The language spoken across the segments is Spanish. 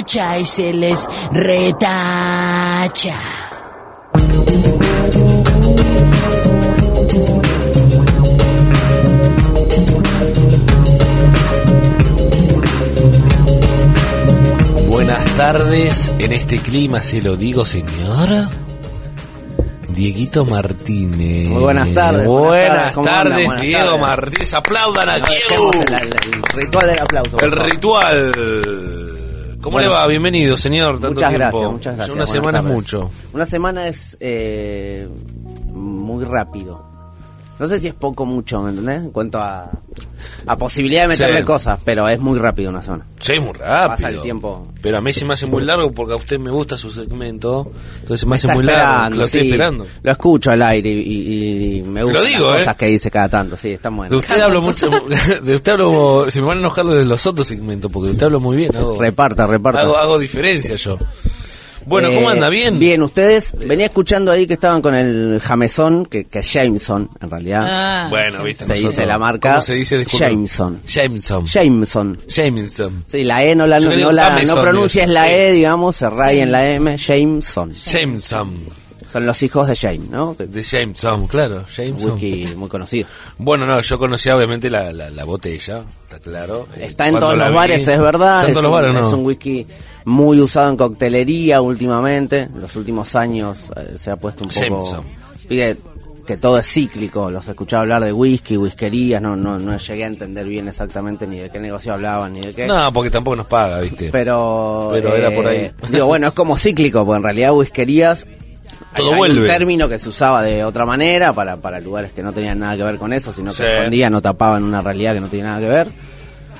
tacha y se les retacha. Buenas tardes, en este clima se lo digo, señor. Dieguito Martínez. Muy buenas tardes, Buenas, buenas tardes, Diego tardes. Martínez. Aplaudan a Diego. El, el- el ritual del aplauso. El favor. ritual. ¿Cómo Bueno. le va? Bienvenido, señor. Tanto Muchas tiempo. gracias, muchas gracias. Una Buenas semana es mucho. Una semana es eh, muy rápido. No sé si es poco o mucho, ¿me entendés? En cuanto a, a posibilidad de meterle Sí. cosas, pero es muy rápido una semana. Sí, muy rápido. Pasa el tiempo. Pero a mí se me hace muy largo porque a usted me gusta su segmento. Entonces se me hace muy largo. Lo estoy sí. esperando. Lo escucho al aire y, y- y me gustan digo, las ¿eh? cosas que dice cada tanto. Sí, está De bueno. usted hablo mucho. De usted hablo. Se me van a enojar de los otros segmentos porque de usted hablo muy bien. Hago, Reparta, reparta. hago, hago diferencia yo. Bueno, ¿cómo Eh, anda? ¿Bien? Bien, ustedes. Venía escuchando ahí que estaban con el Jamesón, que, que es Jameson, en realidad. Ah, Bueno, viste. Se nosotros- dice la marca ¿Cómo se dice? Disculpe. Jameson. Jameson. Jameson. Jameson. Sí, la E no la, no, digo la Jameson, no pronuncias la. E, digamos, se raya en la M. Jameson. Jameson. Son los hijos de James, ¿no? De- Jameson, claro. Jameson. Wiki muy conocido. Bueno, no, yo conocía obviamente la, la, la botella, está claro. Eh, Está en cuando todos los vi- bares, es verdad. Está en es, todos los un, bares, ¿no? es un whisky muy usado en coctelería últimamente. En los últimos años eh, se ha puesto un poco... Jameson. Pide que todo es cíclico. Los escuchaba hablar de whisky, whiskerías. No, no, no llegué a entender bien exactamente ni de qué negocio hablaban ni de qué. No, porque tampoco nos paga, ¿viste? Pero, Pero era por ahí. eh, Digo, bueno, es como cíclico, porque en realidad whiskerías. Todo hay vuelve. un término que se usaba de otra manera para, para lugares que no tenían nada que ver con eso, sino que Sí. escondían o tapaban una realidad que no tenía nada que ver.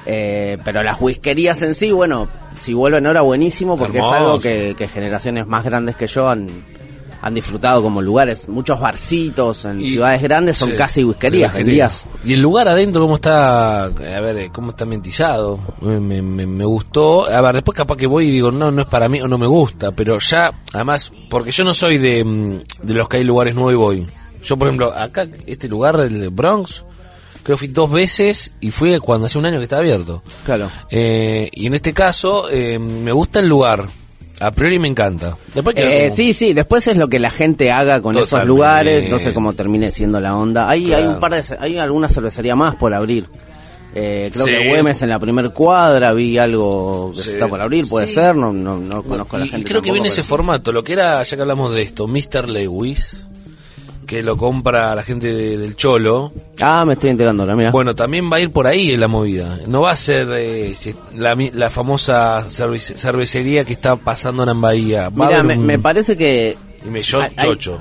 Eh, pero las whiskerías en sí, bueno, si vuelven ahora buenísimo, porque Hermoso. es algo que, que generaciones más grandes que yo han, han disfrutado como lugares. Muchos barcitos en Y- ciudades grandes son sí, casi whiskerías. whiskería. En días Y el lugar adentro, ¿cómo está? A ver, eh, ¿cómo está mentizado? Me, me, gustó. A ver, después capaz que voy y digo, no, no es para mí o no me gusta. Pero ya, además, porque yo no soy de, mm, de los que hay lugares nuevos y voy. Yo, por ejemplo, acá, este lugar, el de Bronx, creo que fui dos veces y fui cuando hace un año que estaba abierto. Claro. Eh, y en este caso, eh, me gusta el lugar. A priori me encanta. Después que Eh, como- sí, sí, después es lo que la gente haga con esos Totalmente. lugares, no sé cómo termine siendo la onda. Hay, hay Claro. un par de, hay alguna cervecería más por abrir. Eh, creo Sí. que Güemes en la primer cuadra vi algo que Sí. se está por abrir, puede ser, no, no, no conozco a la y, gente. y creo que tampoco, viene ese formato, lo que era, ya que hablamos de esto, Mr. Lewis, que lo compra la gente de- del Cholo. Ah, me estoy enterando ahora, mira. Bueno, también va a ir por ahí en la movida. No va a ser eh, la, la famosa cerve- cervecería que está pasando en Bahía. Va Mira, me, un- me parece que y me yo hay- chocho.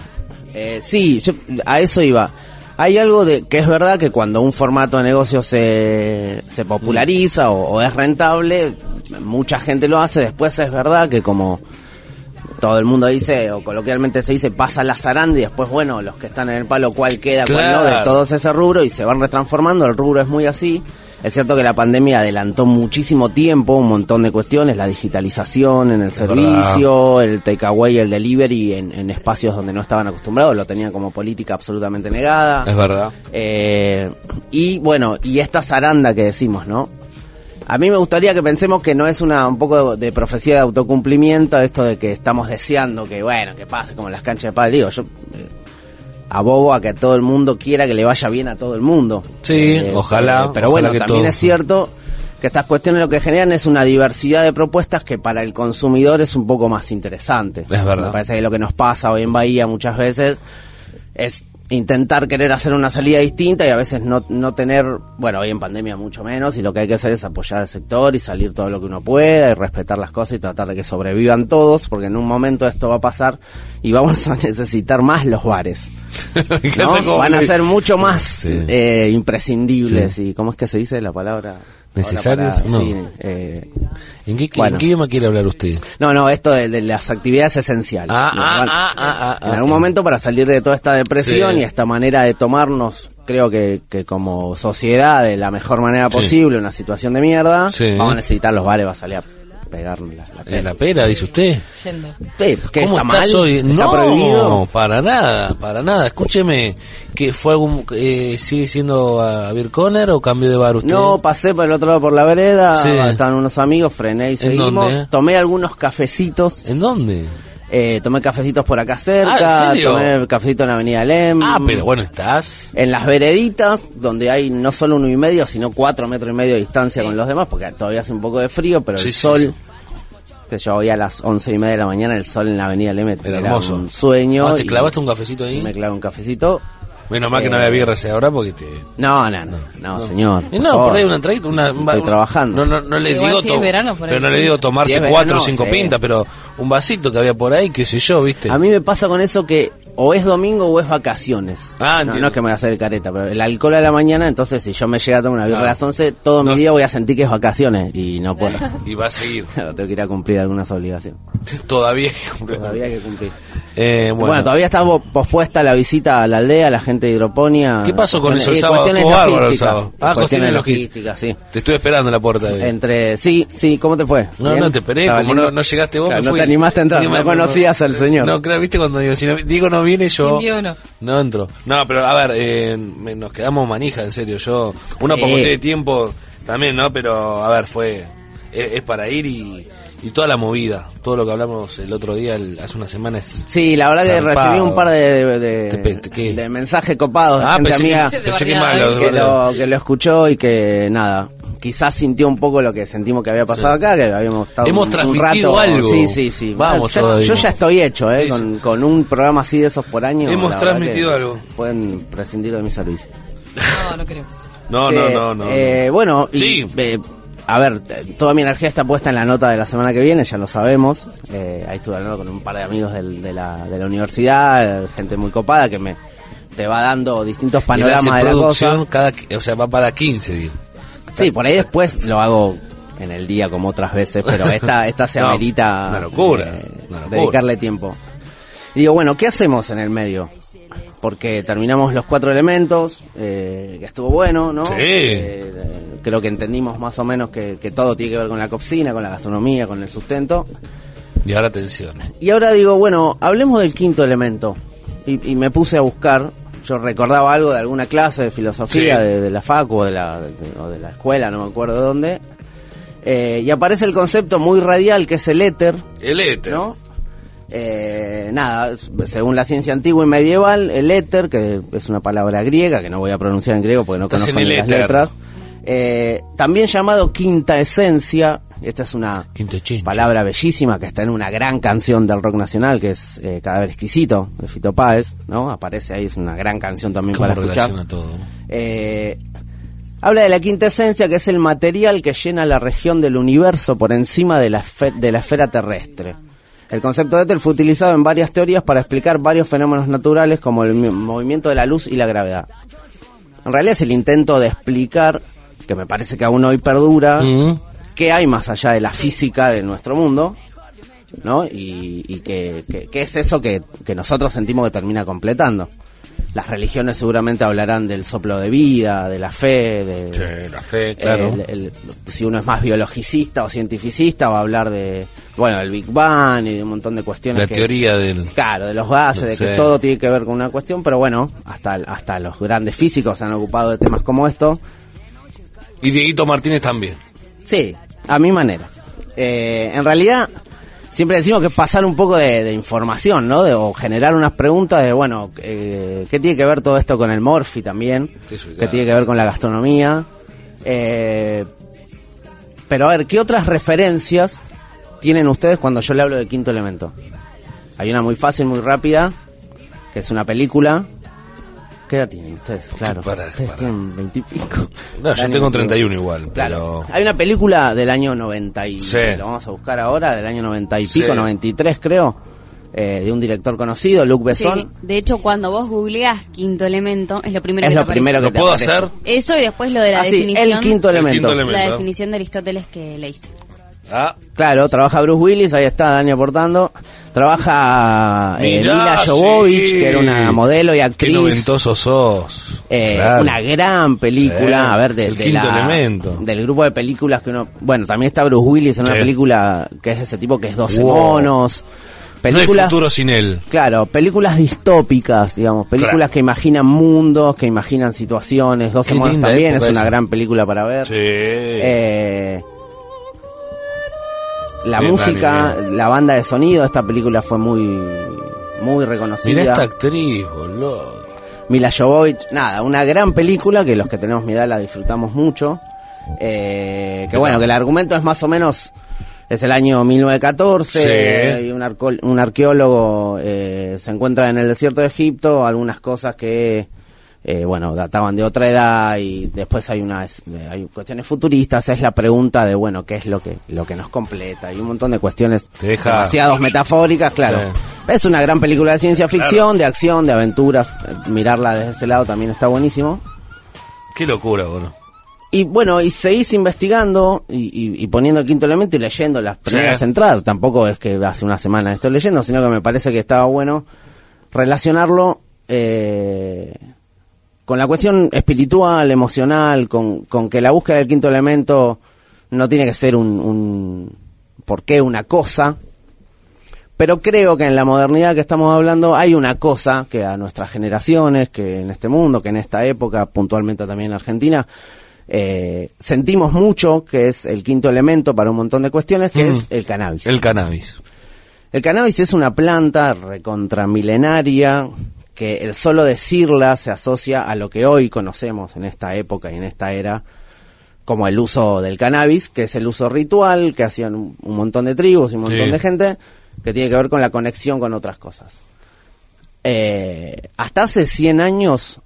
Eh, sí, yo- a eso iba. Hay algo de que es verdad que cuando un formato de negocio se, se populariza o, o es rentable, mucha gente lo hace. Después es verdad que como todo el mundo dice, o coloquialmente se dice, pasa la zaranda y después, bueno, los que están en el palo, cuál queda, cuál no, de Claro. todos ese rubro y se van retransformando. El rubro es muy así. Es cierto que la pandemia adelantó muchísimo tiempo, un montón de cuestiones, la digitalización en el servicio, el takeaway, el delivery en, en espacios donde no estaban acostumbrados, lo tenían como política absolutamente negada. Es verdad. Eh, y bueno, y esta zaranda que decimos, ¿no? A mí me gustaría que pensemos que no es una un poco de profecía de autocumplimiento esto de que estamos deseando que bueno, que pase como en las canchas de pádel. Digo, yo eh, abogo a que todo el mundo quiera que le vaya bien a todo el mundo. Sí, ojalá, eh, pero ojalá bueno, que también todo. es cierto que estas cuestiones lo que generan es una diversidad de propuestas que para el consumidor es un poco más interesante. Es verdad. Me parece que lo que nos pasa hoy en Bahía muchas veces es intentar querer hacer una salida distinta y a veces no, no tener, bueno, hoy en pandemia mucho menos, y lo que hay que hacer es apoyar al sector y salir todo lo que uno pueda y respetar las cosas y tratar de que sobrevivan todos, porque en un momento esto va a pasar y vamos a necesitar más los bares. ¿no? Van a ser mucho más Sí. eh, imprescindibles y ¿cómo es que se dice la palabra? ¿Necesarios? para- No. sí, eh, ¿En qué, Bueno. en qué idioma quiere hablar usted? no, no, esto de, de las actividades esenciales. Ah, ah, ah, en algún momento para salir de toda esta depresión Sí. y esta manera de tomarnos, creo que, que como sociedad de la mejor manera Sí. posible, una situación de mierda, Sí. vamos a necesitar los bares, va a salir pegar la, la ¿En la pera, dice usted? Yendo. ¿qué, ¿Cómo está estás mal? hoy? ¿Está No, prohibido? para nada, para nada. Escúcheme, que fue algún, eh, ¿sigue siendo a Beer Conner o cambió de bar usted? No, pasé por el otro lado por la vereda, Sí. estaban unos amigos, frené y seguimos. dónde, eh? Tomé algunos cafecitos, ¿En dónde? Eh, tomé cafecitos por acá Ah, cerca, ¿en serio? tomé cafecito en la avenida Lem. Ah, pero bueno, estás. En las vereditas, donde hay no solo uno y medio, sino cuatro metros y medio de distancia con los demás, porque todavía hace un poco de frío, pero Sí, el sí, sol, que yo voy a las once y media de la mañana, el sol en la avenida Lem Era era, hermoso. un sueño. Ah, ¿Te clavaste un cafecito ahí? Me clavé un cafecito. Menos mal que no Eh, había birra ese ahora porque te... No, no, no, no, señor. No, por ahí una entradita, una... Estoy trabajando. No, no, no le digo... si es to- verano, por ahí. pero no le digo tomarse Si cuatro o cinco sí. pintas, pero un vasito que había por ahí, qué sé yo, ¿viste? A mí me pasa con eso que o es domingo o es vacaciones. Ah, no, no es que me voy a hacer careta, pero el alcohol a la mañana, entonces si yo me llega a tomar una birra Ah. a las 11, todo No. mi día voy a sentir que es vacaciones y no puedo. Y va a seguir. Claro, tengo que ir a cumplir algunas obligaciones. Todavía. Todavía hay que cumplir. Eh, Bueno, bueno, todavía está pospuesta la visita a la aldea, a la gente de hidroponía. ¿Qué pasó con eso el Eh, sábado? Cuestiones logísticas. sábado. Ah, cuestiones logísticas, sí. te estuve esperando en la puerta. ahí. Entre, sí, sí, ¿cómo te fue? No, ¿Bien? no te esperé, ¿Estaba como no, no llegaste vos, Claro, me no fui. te animaste a entrar, no me- conocías al señor. No, claro, viste cuando digo, si no, digo no viene yo. ¿Quién vio uno? No entro. No, pero a ver, eh, me- nos quedamos manija, en serio. Yo, una Sí. poco de tiempo también, ¿no? Pero, a ver, fue, es, es para ir y, y toda la movida, todo lo que hablamos el otro día, el- hace unas semanas. Sí, la verdad que recibí un par de, de, mensajes copados de Ah, gente pensé amiga que, pensé lo, que lo escuchó y que nada, quizás sintió un poco lo que sentimos que había pasado Sí. acá, que habíamos estado Hemos un- un, transmitido rato. algo. Sí, sí, sí. Vamos Ya- todavía. yo ya estoy hecho, eh, Sí, con, sí. con un programa así de esos por año. Hemos transmitido algo. Pueden prescindir de mi servicio. No, no creo. No, no, no, no. eh, bueno, y, Sí. eh, a ver, toda mi energía está puesta en la nota de la semana que viene, ya lo sabemos. Eh, ahí estuve hablando con un par de amigos del- de, la, de la universidad, gente muy copada que me te va dando distintos panoramas de la cosa. cada, o sea, va para 15, digo. Sí, por ahí después lo hago en el día como otras veces, pero esta, esta se No, amerita una locura, eh, una locura. dedicarle tiempo. Y digo, bueno, ¿qué hacemos en el medio? Porque terminamos los cuatro elementos, eh, que estuvo bueno, ¿no? Sí. Eh, creo que entendimos más o menos que, que todo tiene que ver con la cocina, con la gastronomía, con el sustento. Y ahora atención. Y ahora digo, bueno, hablemos del quinto elemento. Y, y me puse a buscar, yo recordaba algo de alguna clase de filosofía Sí. de, de la facu o de la, de, o de la escuela, no me acuerdo de dónde. Eh, y aparece el concepto muy radial que es el éter, El éter. ¿no? Eh, nada, según la ciencia antigua y medieval, el éter, que es una palabra griega, que no voy a pronunciar en griego porque no Estás conozco en ni el las letras, eh, también llamado quinta esencia, esta es una palabra bellísima que está en una gran canción del rock nacional que es eh, Cadáver Exquisito de Fito Páez, ¿no? Aparece ahí, es una gran canción también ¿Cómo para escuchar. todo? Eh, habla de la quinta esencia que es el material que llena la región del universo por encima de la, de la esfera terrestre. El concepto de éter fue utilizado en varias teorías para explicar varios fenómenos naturales como el mi- movimiento de la luz y la gravedad. En realidad es el intento de explicar, que me parece que aún hoy perdura, Mm. qué hay más allá de la física de nuestro mundo, ¿no? Y, y que, que- que es eso que, que nosotros sentimos que termina completando. Las religiones seguramente hablarán del soplo de vida, de la fe, de, Sí, la fe, claro. el- el- si uno es más biologicista o cientificista va a hablar de, bueno, del Big Bang y de un montón de cuestiones la que, teoría del... Claro, de los gases, de que todo tiene que ver con una cuestión, pero bueno, hasta, hasta los grandes físicos se han ocupado de temas como esto. Y Dieguito Martínez también. Sí, a mi manera. Eh, en realidad, siempre decimos que pasar un poco de, de información, ¿no? De- o generar unas preguntas de, bueno, eh, ¿qué tiene que ver todo esto con el Morphy también? Sí, sí, ¿Qué tiene que ver con la gastronomía? Eh, pero a ver, ¿qué otras referencias tienen ustedes cuando yo le hablo del quinto elemento? Hay una muy fácil, muy rápida, que es una película. ¿Qué edad tienen ustedes? Claro, para, ustedes para. tienen veintipico. No, yo tengo 31 igual, Claro. pero... Hay una película del año 90 y Sí. lo vamos a buscar ahora, del año 90 y Sí. pico, 93 creo, eh, de un director conocido, Luc Sí, Besson. de hecho, cuando vos googleás quinto elemento, es lo primero Es que lo te aparece. primero que ¿Lo te puedo aparece. hacer? Eso y después lo de la Ah, sí, definición. el quinto El elemento. quinto elemento. La definición de Aristóteles que leíste. Ah, Claro, trabaja Bruce Willis, ahí está Dani aportando. Trabaja eh, mirá, Mila Jovovich, sí. que era una modelo y Qué actriz. noventoso sos. Eh, Claro. Una gran película, Sí, a ver, de, El de quinto la- elemento. del grupo de películas que uno... Bueno, también está Bruce Willis en una película que es de ese tipo, que es 12 Wow. monos. No Películas, hay futuro sin él. claro, películas distópicas, digamos, películas Claro. que imaginan mundos, que imaginan situaciones. 12 Qué monos también es una esa. gran película para ver. Sí. Eh, la Bien, música, la banda de sonido esta película fue muy muy reconocida. Mirá esta actriz, boludo. Mila Jovovich, nada, una gran película que los que tenemos mi edad la disfrutamos mucho. Eh, que bueno, que el argumento es más o menos, es el año 1914, Sí. y un, arco- un arqueólogo eh, se encuentra en el desierto de Egipto, algunas cosas que, eh, bueno, databan de otra edad y después hay unas, hay cuestiones futuristas, es la pregunta de, bueno, qué es lo que, lo que nos completa, y un montón de cuestiones deja- demasiados metafóricas, claro. Sí. Es una gran película de ciencia ficción, de acción, de aventuras. Eh, Mirarla desde ese lado también está buenísimo. Qué locura, boludo. Y bueno, y seguís investigando y, y- y poniendo el quinto elemento y leyendo las primeras Sí. entradas. Tampoco es que hace una semana estoy leyendo, sino que me parece que estaba bueno relacionarlo eh, con la cuestión espiritual, emocional, con, con que la búsqueda del quinto elemento no tiene que ser un, un por qué una cosa, pero creo que en la modernidad que estamos hablando hay una cosa que a nuestras generaciones, que en este mundo, que en esta época, puntualmente también en Argentina, eh, sentimos mucho, que es el quinto elemento para un montón de cuestiones, que Mm. es el cannabis. El cannabis. El cannabis es una planta recontramilenaria que el solo decirla se asocia a lo que hoy conocemos en esta época y en esta era como el uso del cannabis, que es el uso ritual que hacían un, un montón de tribus y un montón Sí. de gente, que tiene que ver con la conexión con otras cosas. Eh, hasta hace 100 años,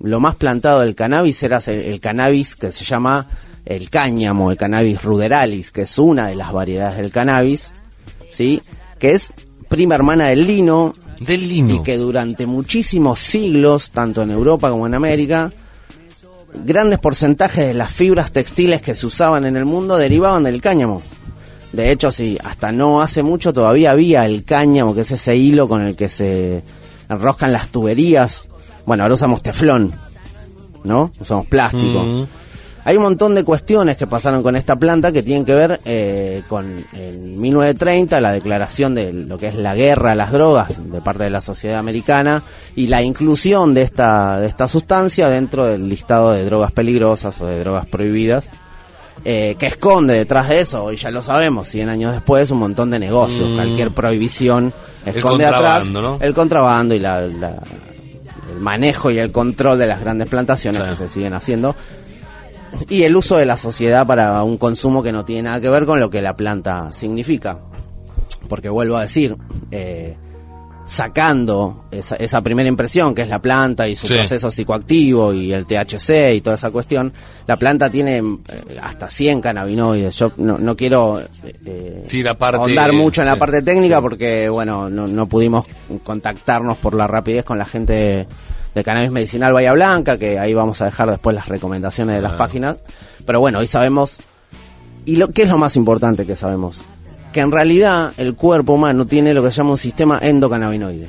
lo más plantado del cannabis era el, el cannabis que se llama el cáñamo, el cannabis ruderalis, que es una de las variedades del cannabis, ¿sí? Que es prima hermana del lino Del lino. y que durante muchísimos siglos, tanto en Europa como en América, grandes porcentajes de las fibras textiles que se usaban en el mundo derivaban del cáñamo. De hecho, sí, hasta no hace mucho todavía había el cáñamo, que es ese hilo con el que se enroscan las tuberías. Bueno, ahora usamos teflón, ¿no? Usamos plástico. Mm. Hay un montón de cuestiones que pasaron con esta planta que tienen que ver eh, con en 1930 la declaración de lo que es la guerra a las drogas de parte de la sociedad americana y la inclusión de esta de esta sustancia dentro del listado de drogas peligrosas o de drogas prohibidas eh, que esconde detrás de eso hoy ya lo sabemos 100 años después un montón de negocios. Mm. cualquier prohibición El esconde atrás el contrabando y la, la- el manejo y el control de las grandes plantaciones que se siguen haciendo y el uso de la sociedad para un consumo que no tiene nada que ver con lo que la planta significa. Porque vuelvo a decir, eh, sacando esa, esa primera impresión que es la planta y su Sí. proceso psicoactivo y el THC y toda esa cuestión, la planta tiene eh, hasta 100 cannabinoides. Yo no, no quiero eh, Sí, la parte- ahondar mucho en la parte técnica porque, bueno, no, no pudimos contactarnos por la rapidez con la gente de Cannabis Medicinal Bahía Blanca, que ahí vamos a dejar después las recomendaciones de las Ah. páginas. Pero bueno, hoy sabemos, y lo que es lo más importante que sabemos, que en realidad el cuerpo humano tiene lo que se llama un sistema endocannabinoide.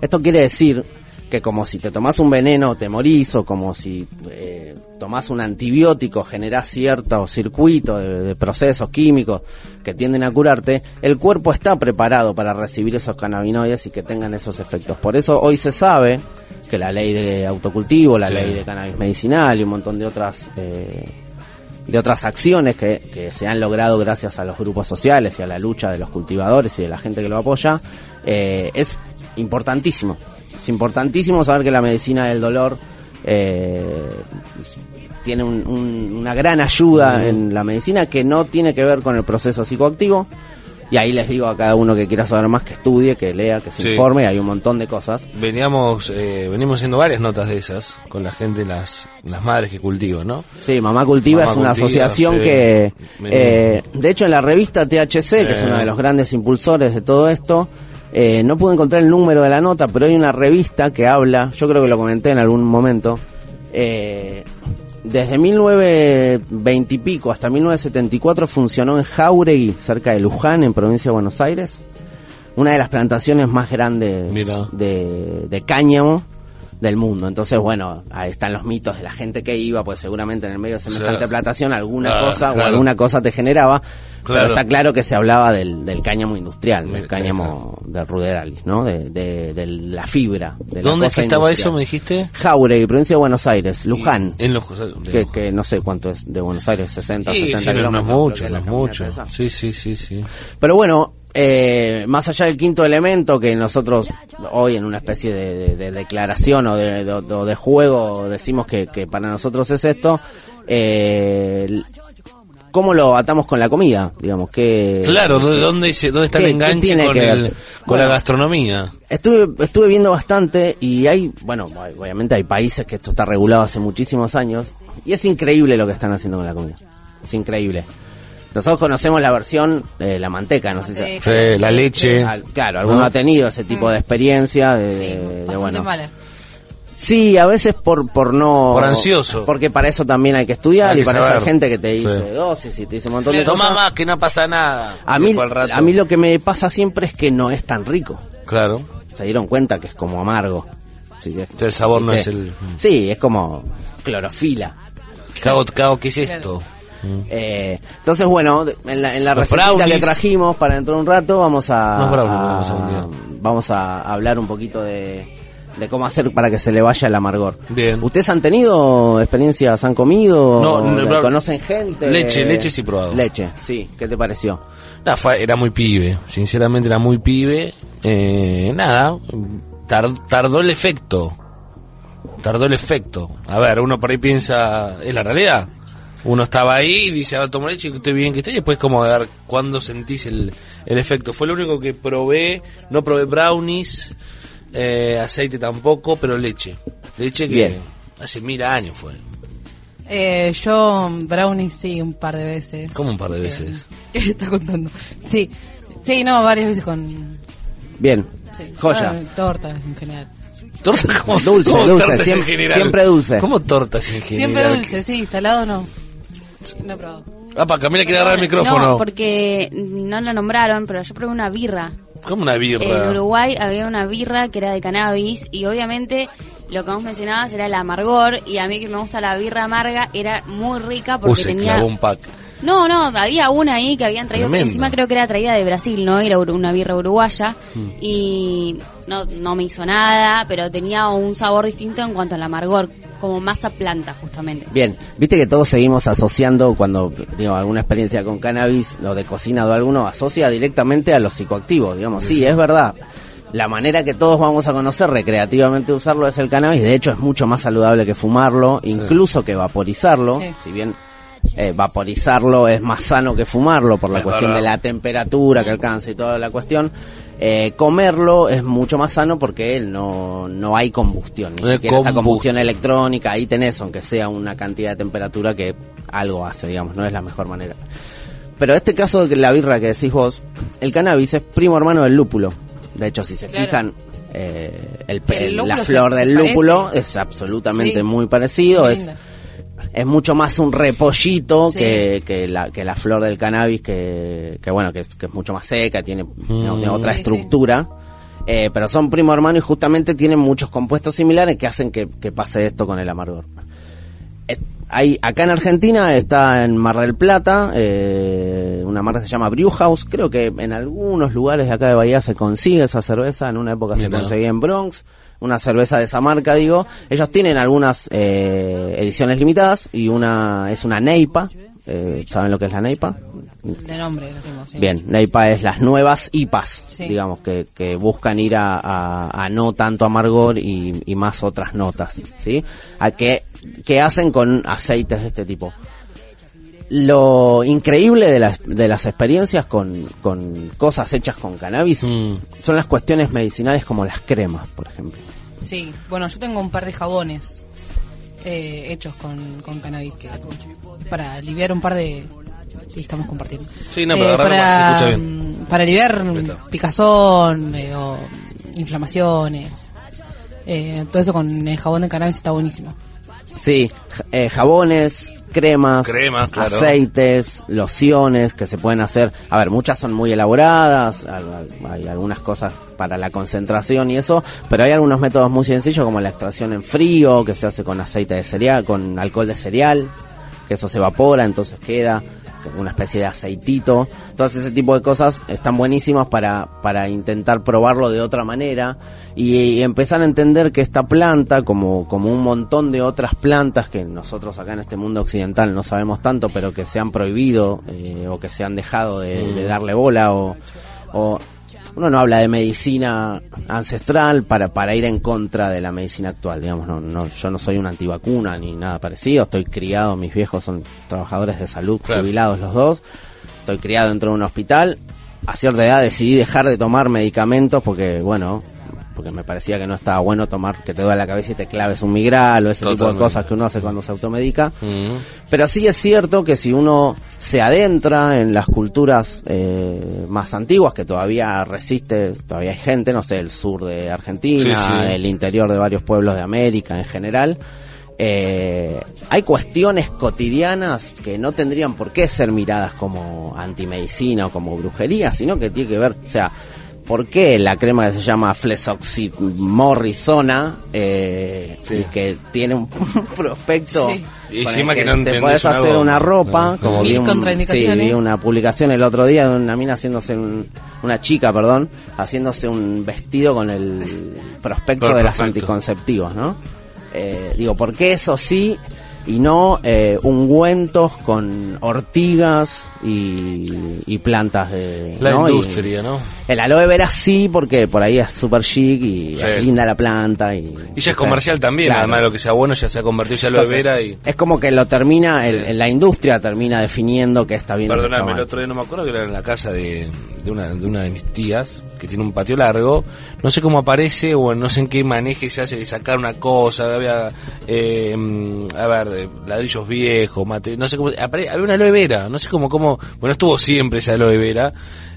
Esto quiere decir que como si te tomás un veneno te morís o como si eh, tomás un antibiótico generás cierto circuito de, de procesos químicos que tienden a curarte, el cuerpo está preparado para recibir esos cannabinoides y que tengan esos efectos. Por eso hoy se sabe que la ley de autocultivo, la Sí. ley de cannabis medicinal y un montón de otras eh, de otras acciones que, que se han logrado gracias a los grupos sociales y a la lucha de los cultivadores y de la gente que lo apoya, eh, es importantísimo. Es importantísimo saber que la medicina del dolor eh, tiene un- un- una gran ayuda en la medicina que no tiene que ver con el proceso psicoactivo. Y ahí les digo a cada uno que quiera saber más que estudie, que lea, que se Sí. informe, hay un montón de cosas. Veníamos, eh, venimos haciendo varias notas de esas con la gente, las, las madres que cultivan, ¿no? Sí, Mamá Cultiva Mamá es una Cultiva, asociación sí. que, eh, de hecho en la revista THC, que es Eh. uno de los grandes impulsores de todo esto, eh, no pude encontrar el número de la nota, pero hay una revista que habla, yo creo que lo comenté en algún momento, eh, desde 1920 y pico hasta 1974 funcionó en Jauregui, cerca de Luján, en provincia de Buenos Aires. Una de las plantaciones más grandes de, de cáñamo del mundo. Entonces, bueno, ahí están los mitos de la gente que iba, pues seguramente en el medio de semejante Claro. plantación alguna cosa o alguna cosa te generaba. Claro. Pero está claro que se hablaba del, del cáñamo industrial, del cáñamo del ruderalis, ¿no? De, de, de la fibra. De la ¿Dónde es cosa que estaba industrial. eso, me dijiste? Jauregui, provincia de Buenos Aires, Luján. En los Que, que no sé cuánto es de Buenos Aires, 60, Sí, 70 sí, no, no es kilómetros. mucho, no es mucho. Sí, sí, sí, sí. Pero bueno, eh, más allá del quinto elemento que nosotros hoy en una especie de, de- de declaración o de, de- juego decimos que, que para nosotros es esto, eh, ¿cómo lo atamos con la comida? Digamos que Claro, ¿dó- ¿dónde, dónde está ¿Qué- el enganche con, el, con Bueno. la gastronomía? Estuve, estuve viendo bastante y hay, bueno, obviamente hay países que esto está regulado hace muchísimos años y es increíble lo que están haciendo con la comida. Es increíble. Nosotros conocemos la versión de la manteca, no sé si... Sí, la leche. Al- claro, alguno ¿No? ha tenido ese tipo de experiencia de, Sí, de- de, bastante bueno. mala. Sí, a veces por por no Por ansioso. porque para eso también hay que estudiar Hay y para eso hay saber. gente que te dice Sí. dosis y te dice un montón de Toma cosas. más, que no pasa nada. A mí a mí lo que me pasa siempre es que no es tan rico. Claro. Se dieron cuenta que es como amargo. Sí, es- El sabor no es el... Sí, es como clorofila. Cago, cago, ¿qué es esto? Eh, entonces, bueno, en la, en la que trajimos para dentro de un rato vamos a, brownies vamos a hablar un poquito de, de cómo hacer para que se le vaya el amargor. Bien. ¿Ustedes han tenido experiencias, han comido? No, no, ¿Le- brown- ¿Conocen gente? Leche, leche sí probado. Leche, sí. ¿Qué te pareció? Fue- era muy pibe, sinceramente era muy pibe. Eh, nada, tar- tardó el efecto. Tardó el efecto. A ver, uno por ahí piensa, es la realidad. Uno estaba ahí y dice, a ver, tomo leche, que estoy bien que estoy, y después como a ver cuándo sentís el, el efecto. Fue lo único que probé, no probé brownies, eh, aceite tampoco, pero leche. Leche que Bien. hace mil años fue. Eh, yo brownies sí un par de veces. ¿Cómo un par de veces? ¿Qué está contando? Sí, sí, no, varias veces con... Bien. sí. Joya. Ah, tortas en general. ¿Tortas como Dulce, como dulce, tortas en siempre- general? siempre dulce. ¿Cómo tortas en general? Siempre dulce, sí, salado no. No he probado. Ah, para Camila quiere agarrar el micrófono. No, porque no la nombraron, pero yo probé una birra. Como una birra. En Uruguay había una birra que era de cannabis y obviamente lo que vos mencionabas era el amargor y a mí que me gusta la birra amarga era muy rica Uy, porque se tenía... clavó un pack. No, no, había una ahí que habían traído, que encima creo que era traída de Brasil, ¿no? Era una birra uruguaya Mm. y no, no me hizo nada, pero tenía un sabor distinto en cuanto al amargor, como masa planta justamente. Bien, viste que todos seguimos asociando cuando, digo, alguna experiencia con cannabis o de cocina o de alguno asocia directamente a los psicoactivos, digamos, sí, es verdad. La manera que todos vamos a conocer recreativamente usarlo es el cannabis, de hecho es mucho más saludable que fumarlo, incluso que vaporizarlo, Sí. si bien eh, vaporizarlo es más sano que fumarlo por la Es cuestión verdad. de la temperatura que alcanza y toda la cuestión. Eh, comerlo es mucho más sano porque no, no hay combustión, ni No esa combustión. electrónica, ahí tenés, aunque sea una cantidad de temperatura que algo hace, digamos, no es la mejor manera. Pero este caso de la birra que decís vos, el cannabis es primo hermano del lúpulo. De hecho, si se Claro. fijan, eh, el, El el- lúpulo la flor se del parece. lúpulo es absolutamente Sí. muy parecido, es. Es mucho más un repollito Sí. que, que, la, que la flor del cannabis, que, que bueno, que es, que es mucho más seca, tiene, tiene otra Sí, sí. estructura. Eh, pero son primo hermano y justamente tienen muchos compuestos similares que hacen que, que pase esto con el amargor. Es- hay, acá en Argentina está en Mar del Plata, eh, una marca se llama Brewhouse, creo que en algunos lugares de acá de Bahía se consigue esa cerveza, en una época se conseguía en Bronx, una cerveza de esa marca, digo. Ellos tienen algunas eh, ediciones limitadas y una es una Neipa, eh, ¿saben lo que es la Neipa? De nombre lo tengo, sí. Bien, Neipa es las nuevas IPAs, Sí. digamos, que, que buscan ir a, a- a no tanto amargor y, y más otras notas, ¿sí? A que, que hacen con aceites de este tipo. Lo increíble de las, de las experiencias con, con cosas hechas con cannabis Mm. son las cuestiones medicinales como las cremas, por ejemplo. Sí, bueno, yo tengo un par de jabones eh, hechos con, con cannabis que, para aliviar un par de... Sí, estamos compartiendo. Sí, no, pero agarralo más, se escucha bien. mm, Para aliviar está. picazón eh, o inflamaciones. Eh, todo eso con el jabón de cannabis está buenísimo. Sí, eh, jabones, cremas, Cremas, claro. aceites, lociones que se pueden hacer. A ver, muchas son muy elaboradas, hay algunas cosas para la concentración y eso, pero hay algunos métodos muy sencillos como la extracción en frío, que se hace con aceite de cereal, con alcohol de cereal, que eso se evapora, entonces queda una especie de aceitito. Todas ese tipo de cosas están buenísimas para, para intentar probarlo de otra manera y, y empezar a entender que esta planta, como, como un montón de otras plantas que nosotros acá en este mundo occidental no sabemos tanto, pero que se han prohibido eh, o que se han dejado de, de darle bola o, o uno no habla de medicina ancestral para, para ir en contra de la medicina actual, digamos, no, no, yo no soy una antivacuna ni nada parecido, estoy criado, mis viejos son trabajadores de salud, Claro. jubilados los dos, estoy criado dentro de un hospital, a cierta edad decidí dejar de tomar medicamentos porque, bueno, porque me parecía que no estaba bueno tomar que te duele la cabeza y te claves un migral o ese tipo de cosas que uno hace cuando se automedica. Mm. Pero sí es cierto que si uno se adentra en las culturas eh, más antiguas, que todavía resiste, todavía hay gente, no sé, el sur de Argentina, Sí, sí. el interior de varios pueblos de América en general, eh, hay cuestiones cotidianas que no tendrían por qué ser miradas como antimedicina o como brujería, sino que tiene que ver, o sea, ¿por qué la crema que se llama Flesoximorrisona, eh, Sí. y que tiene un prospecto Sí. Y encima que no te podés hacer una ropa, No, como vi, un- sí, vi una publicación el otro día de una mina haciéndose un, una chica, perdón, haciéndose un vestido con el prospecto Con el de las anticonceptivas, ¿no? Eh, digo, ¿por qué eso sí y no eh, ungüentos con ortigas y, y plantas de La ¿no? Y- industria, ¿no? el aloe vera sí, porque por ahí es super chic y Sí. es linda la planta. Y, Y ya es comercial también, Claro. además de lo que sea bueno ya se ha convertido de Entonces, vera y... Es como que lo termina, el- Sí. la industria termina definiendo que está bien. Perdóname, el otro día no me acuerdo que era en la casa de, de, una, de una de mis tías, que tiene un patio largo, no sé cómo aparece o no sé en qué maneje se hace de sacar una cosa, había, eh, mm, a ver, eh, ladrillos viejos, mate, no sé cómo, apare- había una aloe vera, no sé cómo, cómo, bueno, estuvo siempre esa aloe vera,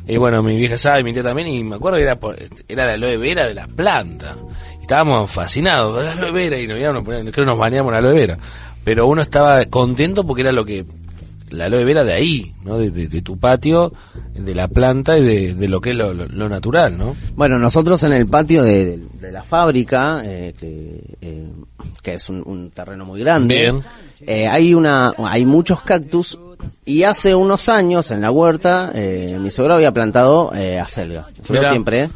y bueno, mi vieja sabe, mi tía también, y me acuerdo que era, por- era la aloe vera de la planta, y estábamos fascinados, la aloe vera, y nos íbamos creo que nos bañamos en aloe vera, pero uno estaba contento porque era lo que la aloe vera de ahí, ¿no? De, de- de tu patio, de la planta y de, de lo que es lo, lo- lo natural, ¿no? Bueno, nosotros en el patio de, la fábrica, eh, que, eh, que es un, un terreno muy grande, Bien. eh, hay una, hay muchos cactus y hace unos años en la huerta eh, mi suegro había plantado eh, acelga. Suegro siempre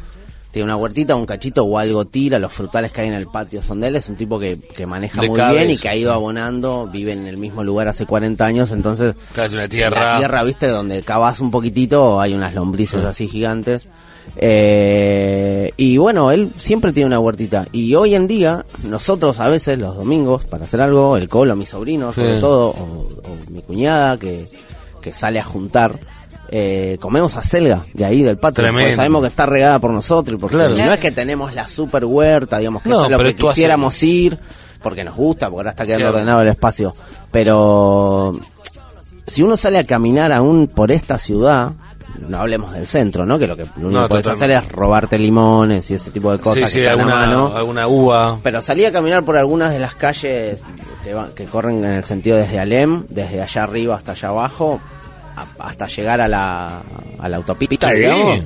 tiene una huertita, un cachito o algo tira, los frutales que hay en el patio son de él, es un tipo que, que maneja muy bien y que ha ido abonando, vive en el mismo lugar hace 40 años, entonces Claro, es una tierra. la tierra, viste, donde cavas un poquito, hay unas lombrices Sí. así gigantes. Eh, y bueno, él siempre tiene una huertita. Y hoy en día, nosotros a veces, los domingos, para hacer algo, el colo, mi sobrino, Sí. sobre todo, o, o mi cuñada, que, que sale a juntar, eh, comemos acelga de ahí del patio. Porque sabemos que está regada por nosotros. y Porque Claro. no es que tenemos la super huerta, digamos, que No, eso es lo que quisiéramos ir, porque nos gusta, porque ahora está quedando Claro. ordenado el espacio. Pero si uno sale a caminar aún por esta ciudad, no hablemos del centro, ¿no? Que lo que lo único No, que puedes hacer es robarte limones y ese tipo de cosas sí, que sí, están alguna, mano. alguna uva. Pero salí a caminar por algunas de las calles que, corren en el sentido desde Alem, desde allá arriba hasta allá abajo, a- hasta llegar a la, a la autopista, Sí. digamos.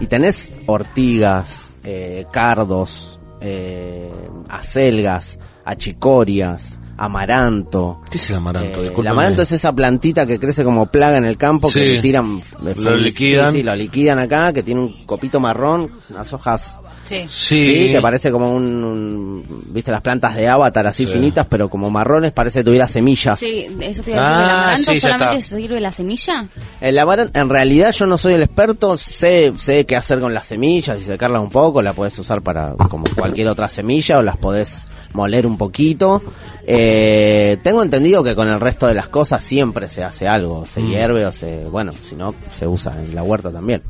Y tenés ortigas, eh, cardos, eh, acelgas, achicorias, amaranto. ¿Qué es el amaranto? Eh, el amaranto es esa plantita que crece como plaga en el campo Sí. que le tiran eh, Lo liquidan. Sí, sí, lo liquidan acá, que tiene un copito marrón, unas hojas Sí. Sí, Sí, que parece como un, un- viste las plantas de avatar así Sí. finitas, pero como marrones, parece que tuviera semillas. Sí, eso te iba a decir. ¿El Ah, amaranto sí, solamente está. sirve la semilla? El amaranto, en realidad yo no soy el experto, sé, sé qué hacer con las semillas y secarlas un poco, la puedes usar para como cualquier otra semilla o las podés moler un poquito. Eh, tengo entendido que con el resto de las cosas siempre se hace algo, se Mm. hierve o se, bueno, si no, se usa en la huerta también.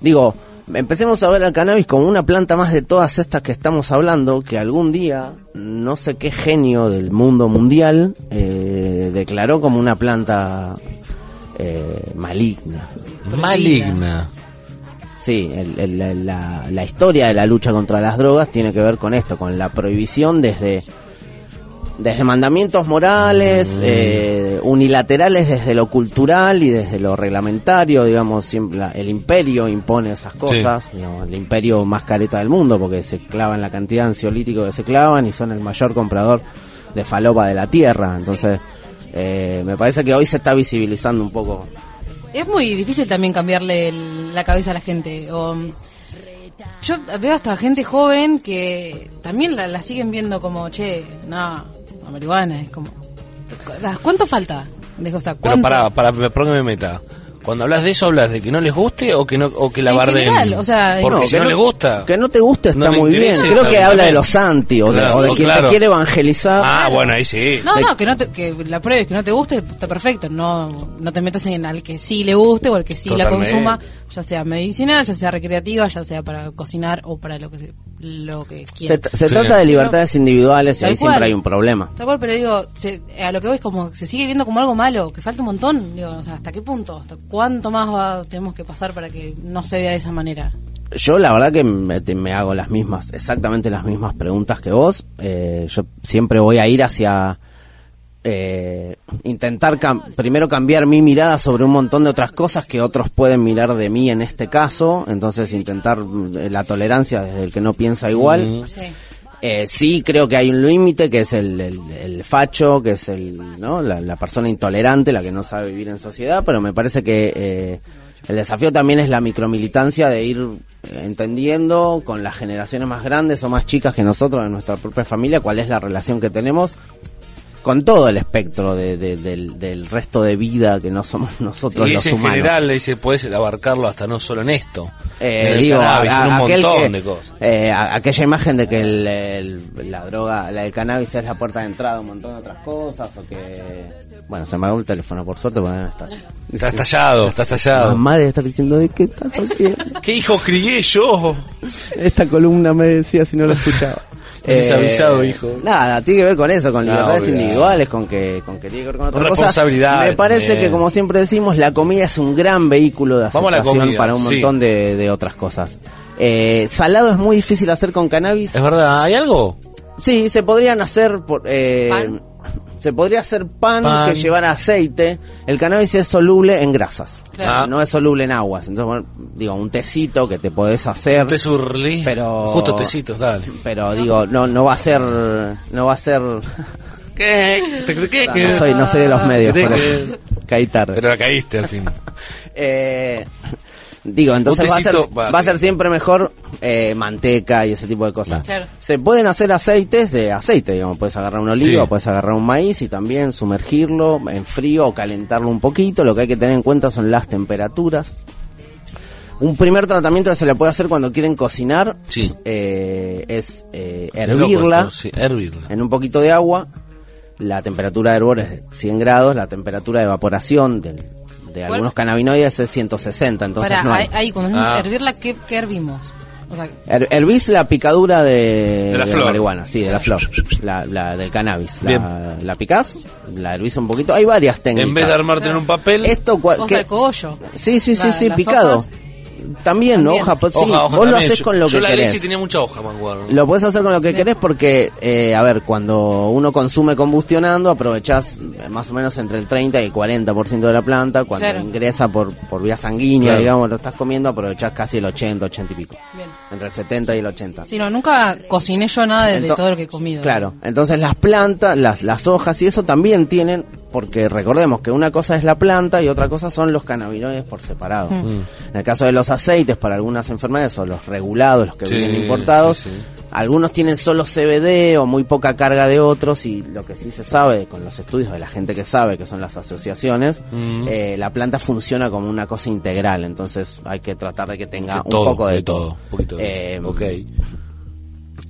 Digo, empecemos a ver al cannabis como una planta más de todas estas que estamos hablando, que algún día, no sé qué genio del mundo mundial, eh, declaró como una planta eh, maligna. maligna. Sí, el- el- la- la, la historia de la lucha contra las drogas tiene que ver con esto, con la prohibición desde desde mandamientos morales, eh, unilaterales desde lo cultural y desde lo reglamentario, digamos, siempre la- el imperio impone esas cosas, digamos, el imperio más careta del mundo porque se clavan la cantidad de ansiolíticos que se clavan y son el mayor comprador de falopa de la tierra, entonces eh, me parece que hoy se está visibilizando un poco. Es muy difícil también cambiarle el- la cabeza a la gente. O, mm, yo veo hasta gente joven que también la, la siguen viendo como, che, no, marihuana es como... ¿Cuánto falta? De, o sea, Pero ¿cuánto? para, para, para que me meta. Cuando hablas de eso, hablas de que no les guste o que no o que la En barden. general, o sea, Porque no, si que no, les gusta. Que no te guste está No muy bien. Creo que habla de los anti o de, Claro, o de quien claro. te quiere evangelizar. Ah, bueno, ahí sí. No, no, que, no te- que la prueba es que no te guste, está perfecto. No, no te metas en al que sí le guste o al que sí la consuma, ya sea medicinal, ya sea recreativa, ya sea para cocinar o para lo que lo que Se, se Sí. trata de libertades individuales y ahí siempre cual. hay un problema. Tal cual, pero digo, se- a lo que voy es como se sigue viendo como algo malo, que falta un montón. Digo, o sea, ¿hasta qué punto? ¿Hasta cuánto más va- tenemos que pasar para que no se vea de esa manera? Yo la verdad que me, te- me hago las mismas, exactamente las mismas preguntas que vos. Eh, yo siempre voy a ir hacia eh, intentar cam- primero cambiar mi mirada sobre un montón de otras cosas que otros pueden mirar de mí en este caso. Entonces intentar mm, la tolerancia desde el que no piensa igual. Sí. Eh, sí, creo que hay un límite que es el, el, el facho, que es el, ¿no? la, la persona intolerante, la que no sabe vivir en sociedad, pero me parece que eh, el desafío también es la micromilitancia de ir eh, entendiendo con las generaciones más grandes o más chicas que nosotros en nuestra propia familia cuál es la relación que tenemos con todo el espectro de- de- del, del resto de vida que no somos nosotros Y los ese en humanos. general, ese puedes abarcarlo hasta no solo en esto. Eh, en digo, cannabis, a- en un aquel montón que- de cosas. eh, a- aquella imagen de que el, el- la droga, la del cannabis es la puerta de entrada a un montón de otras cosas, o que... Bueno, se me hago el teléfono, por suerte, porque debe estar... Está estallado, está estallado. Mamá debe estar diciendo, ¿de qué estás haciendo? ¿Qué hijo crié yo? Esta columna me decía si no lo escuchaba. No seas avisado, hijo. Nada, tiene que ver con eso, con libertades individuales, con que, con que tiene que ver con otras cosas. Responsabilidades Me parece también. que, como siempre decimos, la comida es un gran vehículo de aceptación para un sí. montón de, de otras cosas. Eh, salado es muy difícil hacer con cannabis. Es verdad, ¿hay algo? Sí, se podrían hacer por, eh, ¿Pan? Se podría hacer pan, Pan. que llevara aceite. El cannabis es soluble en grasas. Claro. Ah. No es soluble en aguas. Entonces, bueno, digo, un tecito que te podés hacer. Te surlí. Pero- Justo tecitos, dale. Pero digo, no no va a ser no va a ser ¿Qué? ¿Qué? ¿Qué? no soy no soy de los medios, por eso. caí tarde. Pero la caíste al fin. Eh, digo, entonces va a ser va, va a ser siempre mejor eh, manteca y ese tipo de cosas. Claro. Se pueden hacer aceites de aceite, digamos, puedes agarrar un olivo, Sí. puedes agarrar un maíz y también sumergirlo en frío o calentarlo un poquito. Lo que hay que tener en cuenta son las temperaturas. Un primer tratamiento que se le puede hacer cuando quieren cocinar Sí. eh, es eh, hervirla Sí, hervirla. en un poquito de agua. La temperatura de hervor es de 100 grados, la temperatura de evaporación del- de algunos cannabinoides es 160, entonces Para, no hay. ahí, cuando decimos Ah. hervirla, ¿qué, qué hervimos? O sea, Her- hervís la picadura de, De la flor. marihuana, sí, de la flor, la, la del cannabis. La, Bien. la picás, la hervís un poquito. Hay varias técnicas. En vez de armarte en un papel, Esto, cua- de cogollo. Sí, sí, sí, La- sí, picado. hojas. También, ¿no? También. Hoja, pues, sí, hoja, vos lo haces con lo Yo que la querés. leche tenía mucha hoja. Lo puedes hacer con lo que querés porque, eh, a ver, cuando uno consume combustionando, aprovechás eh, más o menos entre el 30 y el 40% de la planta. Cuando Claro. ingresa por, por vía sanguínea, Claro. digamos, lo estás comiendo, aprovechás casi el 80, 80 y pico. Bien. Entre el 70 y el 80. Sí, no, nunca cociné yo nada de, de todo lo que he comido. Claro, entonces las plantas, las, las hojas y eso también tienen, porque recordemos que una cosa es la planta y otra cosa son los cannabinoides por separado. Mm. En el caso de los aceites para algunas enfermedades o los regulados, los que Sí, vienen importados, sí, sí. algunos tienen solo CBD o muy poca carga de otros y lo que sí se sabe con los estudios de la gente que sabe, que son las asociaciones, Mm. eh, la planta funciona como una cosa integral, entonces hay que tratar de que tenga De un todo, poco de, de todo, un poquito de- Eh, ok.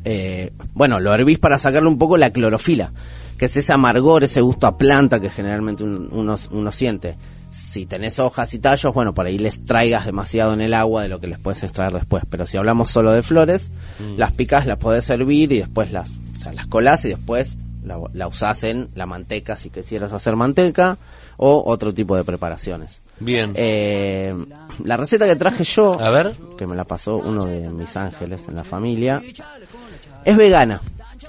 eh, bueno, lo hervís para sacarle un poco la clorofila, que es ese amargor, ese gusto a planta que generalmente un- uno, uno siente. Si tenés hojas y tallos, bueno, por ahí les traigas demasiado en el agua de lo que les puedes extraer después. Pero si hablamos solo de flores, las picas las podés hervir y después las, o sea, las colás y después la, la usás en la manteca si quisieras hacer manteca o otro tipo de preparaciones. Bien. Eh, la receta que traje yo, A ver. que me la pasó uno de mis ángeles en la familia, es vegana.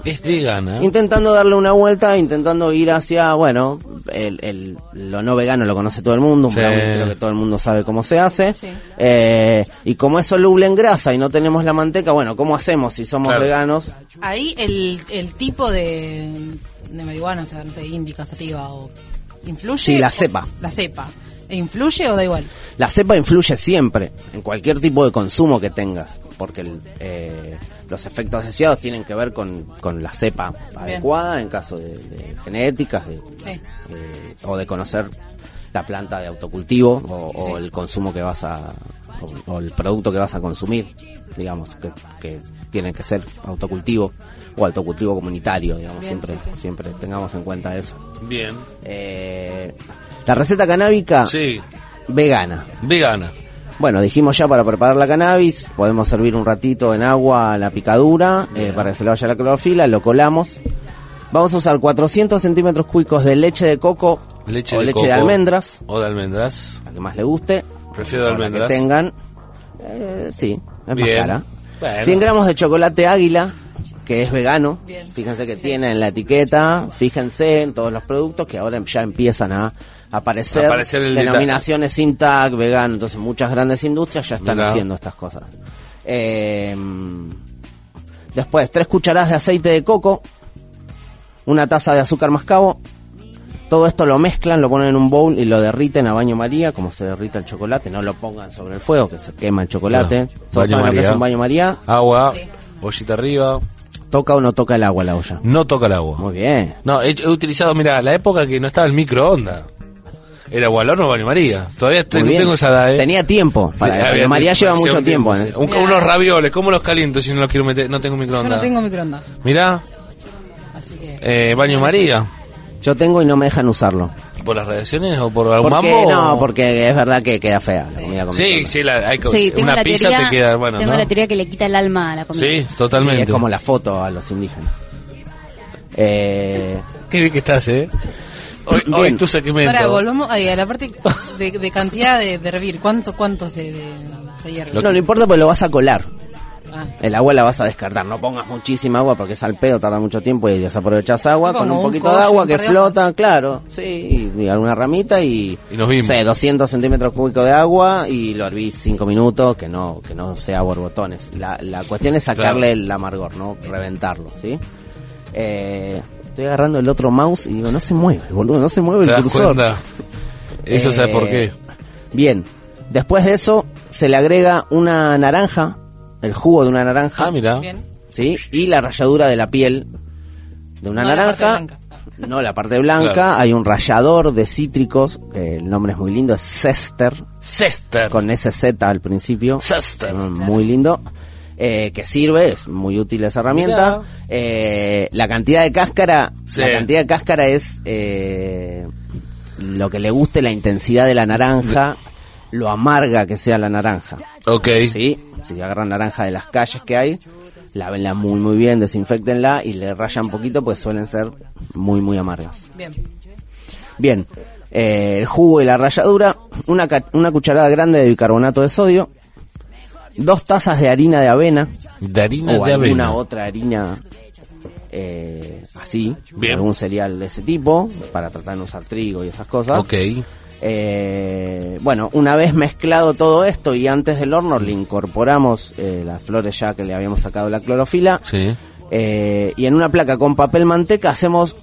Es vegana. Intentando darle una vuelta, intentando ir hacia, bueno, el, el- lo no vegano lo conoce todo el mundo, un Sí. creo que todo el mundo sabe cómo se hace. Sí. Eh, y como es soluble en grasa y no tenemos la manteca, bueno, ¿cómo hacemos si somos Claro. veganos? Ahí el, el tipo de, de marihuana, o sea, no sé, indica, sativa o influye. Sí, la o- cepa. La cepa. ¿E ¿Influye o da igual? La cepa influye siempre en cualquier tipo de consumo que tengas, porque el, eh, los efectos deseados tienen que ver con, con la cepa adecuada en caso de, de genéticas de, Sí. eh, o de conocer la planta de autocultivo o, el consumo que vas a o, o el producto que vas a consumir, digamos que, que tiene que ser autocultivo o autocultivo comunitario, digamos Bien, siempre sí, sí. siempre tengamos en cuenta eso. Bien. Eh, la receta canábica Sí. vegana. Vegana. Bueno, dijimos ya para preparar la cannabis, podemos servir un ratito en agua la picadura eh, para que se le vaya la clorofila, lo colamos. Vamos a usar 400 centímetros cúbicos de leche de coco Leche o de leche coco. de almendras, O de almendras. la que más le guste. Prefiero de almendras. que tengan. Eh, sí, es Bien. más cara. Bueno. 100 gramos de chocolate águila, que es vegano. Bien. Fíjense que tiene en la etiqueta, fíjense en todos los productos que ahora ya empiezan a aparecer, Aparecer el denominaciones sin tag, vegano. Entonces muchas grandes industrias ya están Mirá. haciendo estas cosas. Eh, después, tres cucharadas de aceite de coco, una taza de azúcar mascabo. Todo esto lo mezclan, lo ponen en un bowl y lo derriten a baño María, como se derrita el chocolate. No lo pongan sobre el fuego, que se quema el chocolate. Claro. ¿Todos Baño saben lo que María. es un baño María? Agua. Sí. Ollita arriba. ¿Toca o no toca el agua la olla? No toca el agua. Muy bien. No, he, he utilizado, mira, la época que no estaba el microondas. Era o al horno o baño María. Todavía no tengo esa edad, ¿eh? Tenía tiempo. Para, Sí, había María lleva mucho un tiempo. sí. ¿eh? Un- unos ravioles, ¿cómo los caliento si no los quiero meter? No tengo Yo microondas. no tengo microondas. Mirá, Así que. eh, baño María. Yo tengo y no me dejan usarlo. ¿Por las radiaciones o por algún Porque, mambo? no, o- porque es verdad que queda fea la comida con Sí, sí, la, hay, Sí, una la pizza teoría, te queda, bueno, tengo ¿no? la teoría que le quita el alma a la comida. Sí, Sí, totalmente. es como la foto a los indígenas. Eh, Qué bien que estás, ¿eh? Hoy, hoy es tu segmento. Ahora volvamos ahí, a la parte de, de cantidad de, de hervir. ¿Cuánto, cuánto se, de, se hierve? no, no importa porque lo vas a colar. Ah, El agua la vas a descartar. No pongas muchísima agua porque es al pedo, tarda mucho tiempo y desaprovechas agua. Con un poquito de agua que flota, claro. Sí, y, y alguna ramita y... Y nos vimos. no sé, 200 centímetros cúbicos de agua y lo hervís 5 minutos, que no que no sea borbotones. La, la cuestión es sacarle el amargor, no reventarlo, ¿sí? Eh, estoy agarrando el otro mouse y digo, no se mueve, boludo, no se mueve ¿Te el das cursor. cuenta? Eso Eh, sabe por qué. Bien, después de eso se le agrega una naranja, el jugo de una naranja. Ah, mira. ¿sí? Y la ralladura de la piel de una No la naranja. blanca. No, la parte blanca. Claro. Hay un rallador de cítricos. eh, el nombre es muy lindo. Es Cester. Cester. Con SZ al principio. Cester. Mm, Muy lindo. Eh, que sirve, es muy útil esa herramienta. Eh, la cantidad de cáscara, Sí. la cantidad de cáscara es eh, lo que le guste, la intensidad de la naranja, lo amarga que sea la naranja. Ok. ¿sí? Si agarran naranja de las calles que hay, lávenla muy muy bien, desinfectenla y le rayan un poquito, pues suelen ser muy muy amargas. Bien. Bien, eh, el jugo y la ralladura, una, ca- una cucharada grande de bicarbonato de sodio, dos tazas de harina de avena De harina o de alguna avena. otra harina eh, así, Bien. algún cereal de ese tipo, para tratar de usar trigo y esas cosas. Ok. Eh, bueno, una vez mezclado todo esto y antes del horno le incorporamos eh, las flores ya que le habíamos sacado la clorofila. Sí. Y en una placa con papel manteca hacemos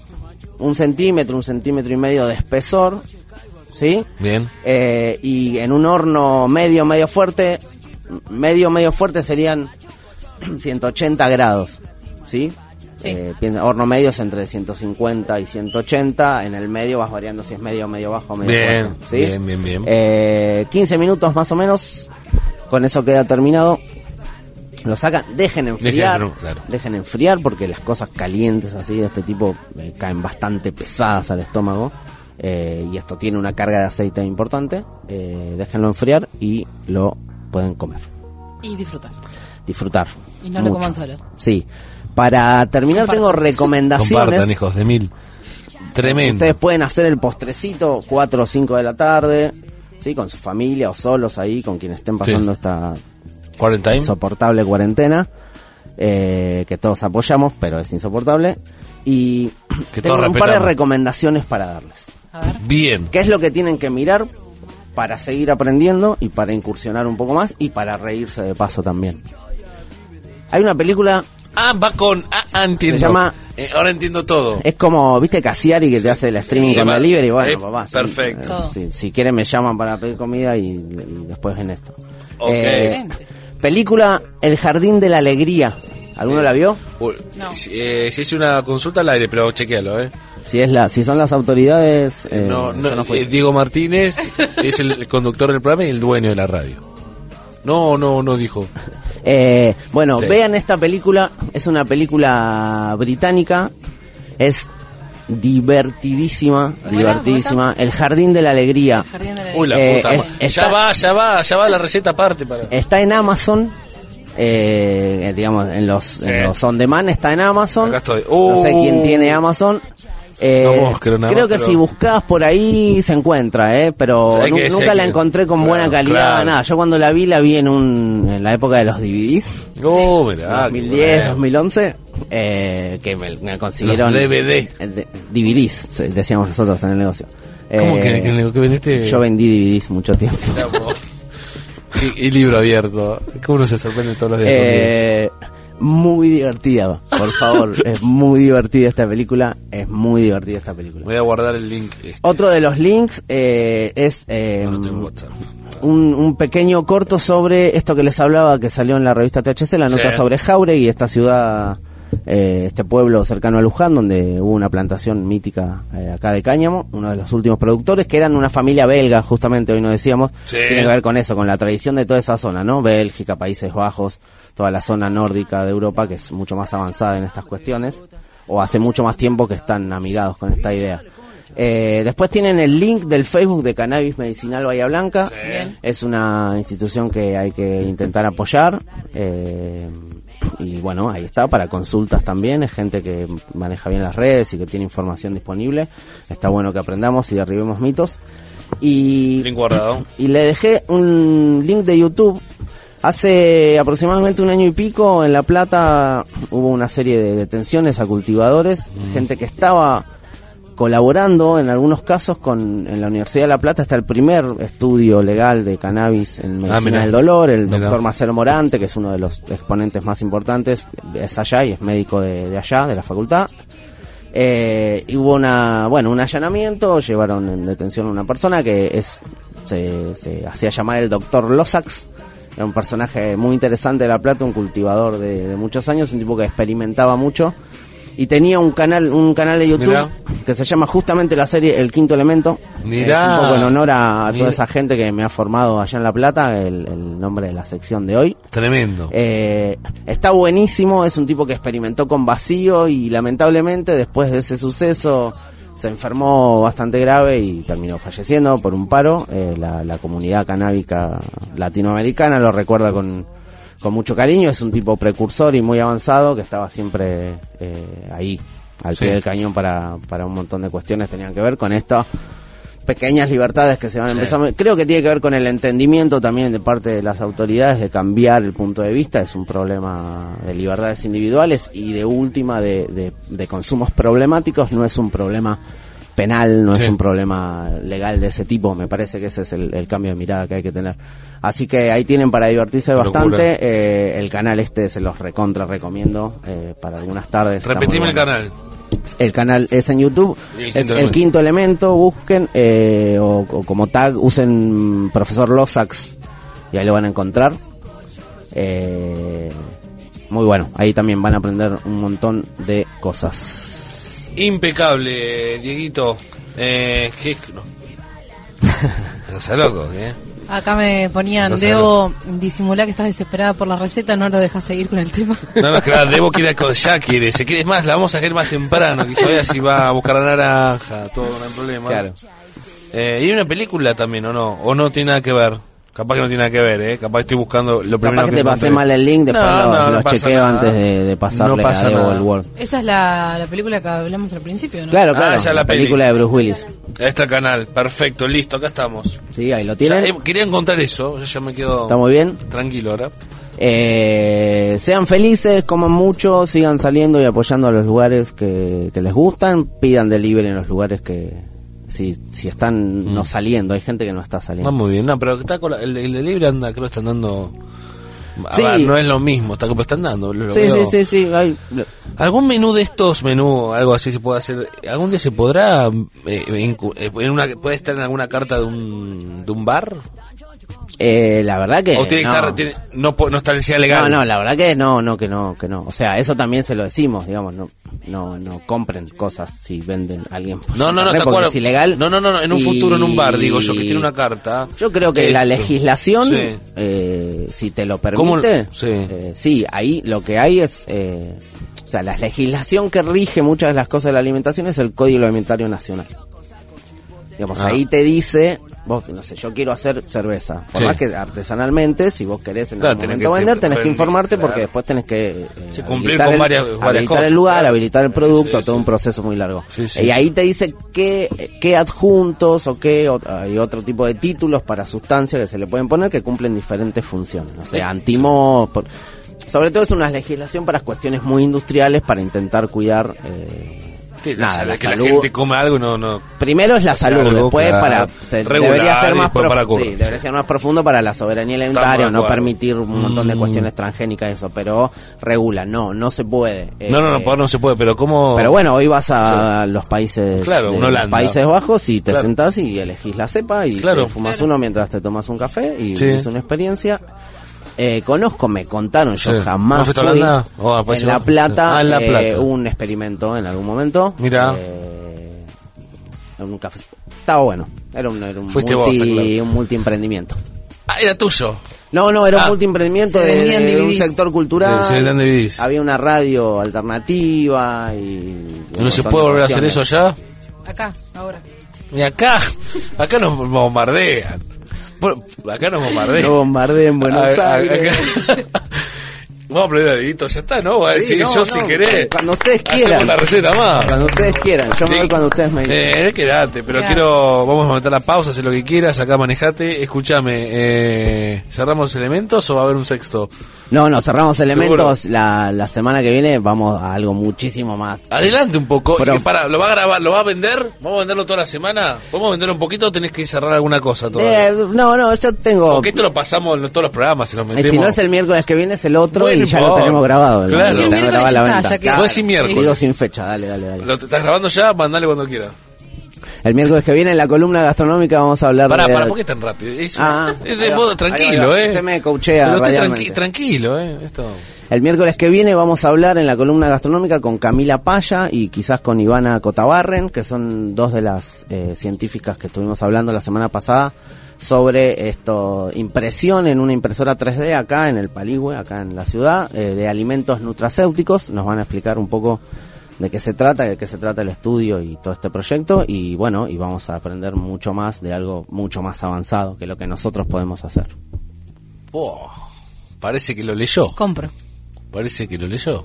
un centímetro, un centímetro y medio de espesor. ¿Sí? Bien. Y en un horno medio, medio fuerte, medio, medio fuerte serían 180 grados. ¿Sí? Sí. Eh, horno medio es entre 150 y 180. En el medio vas variando si es medio, medio bajo, medio Bien, fuerte, ¿sí? bien, bien, bien. Eh, 15 minutos más o menos. Con eso queda terminado. Lo sacan, dejen enfriar. Dejen, claro. Dejen enfriar porque las cosas calientes así de este tipo eh, caen bastante pesadas al estómago. Eh, y esto tiene una carga de aceite importante. Eh, déjenlo enfriar y lo pueden comer. Y disfrutar. Disfrutar. Y no lo coman solo. Sí. Para terminar Compartan. tengo recomendaciones. Compartan, hijos de mil. Tremendo. Ustedes pueden hacer el postrecito 4 o 5 de la tarde, ¿sí? Con su familia o solos ahí, con quienes estén pasando Sí. esta Quarantine. insoportable cuarentena. eh, que todos apoyamos, pero es insoportable. Y Que tengo un par de recomendaciones para darles. A ver. Bien. ¿Qué es lo que tienen que mirar para seguir aprendiendo y para incursionar un poco más y para reírse de paso también? Hay una película, Ah, va con. Ah, ah, entiendo. Se llama- Eh, ahora entiendo todo. es como, ¿viste Casiari que te hace el streaming Sí, con va- delivery? Bueno, eh, papá. sí, perfecto. eh, si, si quieren me llaman para pedir comida y, y después ven esto. Eh, película El Jardín de la Alegría. ¿Alguno la vio? No. si, eh, si es una consulta al aire, pero chequealo, ¿eh? Si es la, si son las autoridades, eh, no, no, no fui. eh, Diego Martínez es el conductor del programa y el dueño de la radio. No, no, no dijo. Eh, bueno, Sí. vean esta película. Es una película británica. Es divertidísima, divertidísima. El Jardín de la Alegría. Jardín de la Uy, la Eh, puta. madre. está- Ya va, ya va, ya va la receta aparte para. Está en Amazon. Eh, digamos, en los, en los on demand está en Amazon. Acá estoy. no sé Uh. quién tiene Amazon. Eh, No creo nada creo más, que pero- si buscas por ahí se encuentra, eh, pero nu- que- nunca la que- encontré con claro, buena calidad, claro. nada. Yo cuando la vi la vi en un en la época de los DVDs. Oh, mirá. 2010, qué bueno. 2011, eh, que me, me consiguieron... Los DVD. eh, de- DVDs, se- decíamos nosotros en el negocio. ¿Cómo Eh, que, que, que vendiste? Yo vendí DVDs mucho tiempo. y, y libro abierto. ¿Cómo uno se sorprende todos los días? Eh, muy divertida, por favor. es muy divertida esta película. Es muy divertida esta película. Voy a guardar el link. Este. Otro de los links eh, es eh, No, no tengo WhatsApp. un, un pequeño corto sobre esto que les hablaba que salió en la revista THC, la nota Sí. sobre Jauregui, esta ciudad, eh, este pueblo cercano a Luján, donde hubo una plantación mítica eh, acá de cáñamo, uno de los últimos productores, que eran una familia belga, justamente hoy nos decíamos, Sí. tiene que ver con eso, con la tradición de toda esa zona, ¿no? Bélgica, Países Bajos, toda la zona nórdica de Europa, que es mucho más avanzada en estas cuestiones, o hace mucho más tiempo que están amigados con esta idea. Eh, después tienen el link del Facebook de Cannabis Medicinal Bahía Blanca. Bien. Es una institución que hay que intentar apoyar. eh, y bueno, ahí está, para consultas también. Es gente que maneja bien las redes y que tiene información disponible. Está bueno que aprendamos y derribemos mitos. Y, Link guardado. y le dejé un link de YouTube. Hace aproximadamente un año y pico en La Plata hubo una serie de detenciones a cultivadores, gente que estaba colaborando en algunos casos con en la Universidad de La Plata está el primer estudio legal de cannabis en medicina Ah, mirá. del dolor, el Mirá. doctor Marcelo Morante, que es uno de los exponentes más importantes, es allá y es médico de, de allá, de la facultad. Eh, y hubo una, bueno, un allanamiento, llevaron en detención a una persona que es, se, se hacía llamar el doctor Losax, era un personaje muy interesante de La Plata, un cultivador de, de muchos años, un tipo que experimentaba mucho y tenía un canal, un canal de YouTube Mirá. que se llama justamente la serie El Quinto Elemento. Mirá. Es un poco en honor a, toda esa gente que me ha formado allá en La Plata, el, el nombre de la sección de hoy. Tremendo. Eh, está buenísimo, es un tipo que experimentó con vacío y lamentablemente después de ese suceso se enfermó bastante grave y terminó falleciendo por un paro. Eh, la, la comunidad canábica latinoamericana lo recuerda con, con mucho cariño, es un tipo precursor y muy avanzado que estaba siempre eh, ahí, al Sí. pie del cañón para, para un montón de cuestiones que tenían que ver con esto pequeñas libertades que se van Sí. empezando. Creo que tiene que ver con el entendimiento también de parte de las autoridades de cambiar el punto de vista. Es un problema de libertades individuales y de última de, de, de consumos problemáticos. No es un problema penal, no Sí. es un problema legal de ese tipo. Me parece que ese es el, el cambio de mirada que hay que tener. Así que ahí tienen para divertirse Locura. bastante. Eh, el canal este se los recontra recomiendo eh, para algunas tardes. Repetime el canal. El canal es en YouTube, el es quinto el elemento. quinto elemento, busquen eh, o, o como tag usen profesor Losax y ahí lo van a encontrar. Eh, muy bueno, ahí también van a aprender un montón de cosas. Impecable, Dieguito. Eh, ¿qué? No. No sea loco, ¿eh? Acá me ponían, No debo disimular que estás desesperada por la receta, no lo dejas seguir con el tema. No, no, claro, Debo quiere, con- ya quiere, se quiere es más, la vamos a hacer más temprano, que si va a buscar la naranja, todo, no hay problema. Claro. Eh, y hay una película también, ¿o no? ¿O no tiene nada que ver? Capaz que no tiene nada que ver, ¿eh? Capaz que estoy buscando lo primero Capaz que te pasé encontré. mal el link, después No, lo, no, no lo pasa chequeo nada. antes de, de pasarle No pasa a Debo nada. el Word. Esa es la, la película que hablamos al principio, ¿no? Claro, Ah, claro, esa es la la peli. película de Bruce Willis. Este canal, perfecto, listo, acá estamos. Sí, ahí lo Ya, tienen. eh, quería encontrar eso, yo ya me quedo Está muy bien. tranquilo ahora. Eh, sean felices, coman mucho, sigan saliendo y apoyando a los lugares que, que les gustan, pidan delivery en los lugares que si, si están Mm. no saliendo, hay gente que no está saliendo. muy bien, no, pero está con la- el, el libre anda, creo que están dando. A Sí. ver, no es lo mismo, está como están dando. lo Sí, sí, sí, sí, hay- ¿Algún menú de estos menú, algo así se puede hacer? ¿Algún día se podrá, eh, eh, en una, puede estar en alguna carta de un, de un bar? Eh, la verdad que ¿O tiene que no. estar, tiene- no, no legal? No, no, la verdad que no, no, que no, que no. O sea, eso también se lo decimos, digamos, no, no, no compren cosas si venden a alguien. por No, no, no, internet, ¿te porque acuerdas? es ilegal. No, no, no, no, en un Y- futuro en un bar, digo yo, que tiene una carta. Yo creo que la legislación, Sí. eh, si te lo ¿Cómo- permite, sí. eh, sí, ahí lo que hay es, eh, o sea, la legislación que rige muchas de las cosas de la alimentación es el Código Alimentario Nacional. Digamos, Ah. ahí te dice, vos, no sé, yo quiero hacer cerveza. Por Sí. más que artesanalmente, si vos querés en Claro, algún momento vender, tenés que claro. informarte porque después tenés que eh, Sí, cumplir con el- varias- varias habilitar cosas, el lugar, claro. habilitar el producto, Sí, todo un proceso muy largo. Y ahí te dice qué, qué adjuntos o qué hay otro tipo de títulos para sustancias que se le pueden poner que cumplen diferentes funciones. O sea, antimo... por- sobre todo es una legislación para cuestiones muy industriales para intentar cuidar... eh, Sí, nada, la que salud. la gente come algo y no, no. Primero es la salud, algo, después claro. para se- Regular debería ser más después para sí, debería ser más profundo para la soberanía alimentaria, no permitir un montón de Mm. cuestiones transgénicas y eso, pero regula, no, no se puede. No, no, no, Eh, no se puede, pero ¿cómo? pero bueno, hoy vas a los países Claro, de los Holanda. Países Bajos y te Claro. sentás y elegís la cepa y Claro. te fumas Claro. uno mientras te tomas un café y Sí. es una experiencia. Eh, conozco, me contaron, yo Sí. jamás ¿No fuiste a fui. Holanda? ¿O a Países en La? Plata, Ah, en La eh, Plata. un experimento en algún momento. Mira. Eh, en un café. Estaba bueno. Era un, era un, multi, vos, claro. un multiemprendimiento. Ah, era tuyo. No, no, era un Ah. multiemprendimiento de, de un sector cultural. Sí, se. Había una radio alternativa y... ¿No se puede de volver a hacer eso allá? Acá, ahora. Y acá, acá nos bombardean. Bueno, acá nos bombardean. No bombardeen en Buenos A- a- Aires. acá- Vamos a aprender a dedito, ya está, ¿no? Va a Sí, decir, no, yo no, si querés. cuando ustedes Hacemos quieran. la receta más. Cuando ustedes quieran. Yo me Sí. voy cuando ustedes me Eh, quedate, pero quiero, vamos a meter la pausa, hacer lo que quieras, acá manejate, escúchame, eh, ¿cerramos elementos o va a haber un sexto? No, no, cerramos elementos. La, la semana que viene vamos a algo muchísimo más. Adelante un poco, Pero- y que para, ¿lo va a grabar, lo va a vender? ¿Vamos a venderlo toda la semana? ¿Podemos venderlo un poquito o tenés que cerrar alguna cosa todavía? Eh, no, no, yo tengo... Porque esto lo pasamos en todos los programas, se nos Eh, metemos. si no es el miércoles que viene, es el otro Bueno, y ya lo tenemos grabado. Claro. Lo Si el tenemos miércoles grabado ya está, venta. ya que- miércoles. Digo sin fecha, dale, dale, dale. ¿Lo te estás grabando ya? Mandale cuando quieras. El miércoles que viene en la columna gastronómica vamos a hablar Pará, de... pará, ¿por qué tan rápido? Es, Ah, es de modo tranquilo, va. eh. Usted me coachea Pero usted tranqui- tranquilo, eh. Esto. El miércoles que viene vamos a hablar en la columna gastronómica con Camila Paya y quizás con Ivana Cotabarren, que son dos de las eh, científicas que estuvimos hablando la semana pasada sobre esto, impresión en una impresora 3D acá en el Paligüe, acá en la ciudad, eh, de alimentos nutracéuticos. Nos van a explicar un poco de qué se trata, de qué se trata el estudio y todo este proyecto y bueno, y vamos a aprender mucho más de algo mucho más avanzado que lo que nosotros podemos hacer. Oh, parece que lo leyó. Compro. Parece que lo leyó.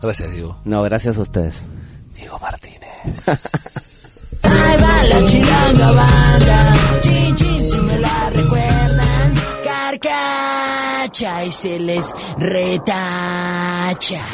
Gracias, Diego. No, gracias a ustedes. Diego Martínez. Ahí va la chilanga banda, chin chin si me la recuerdan, carcacha y se les retacha.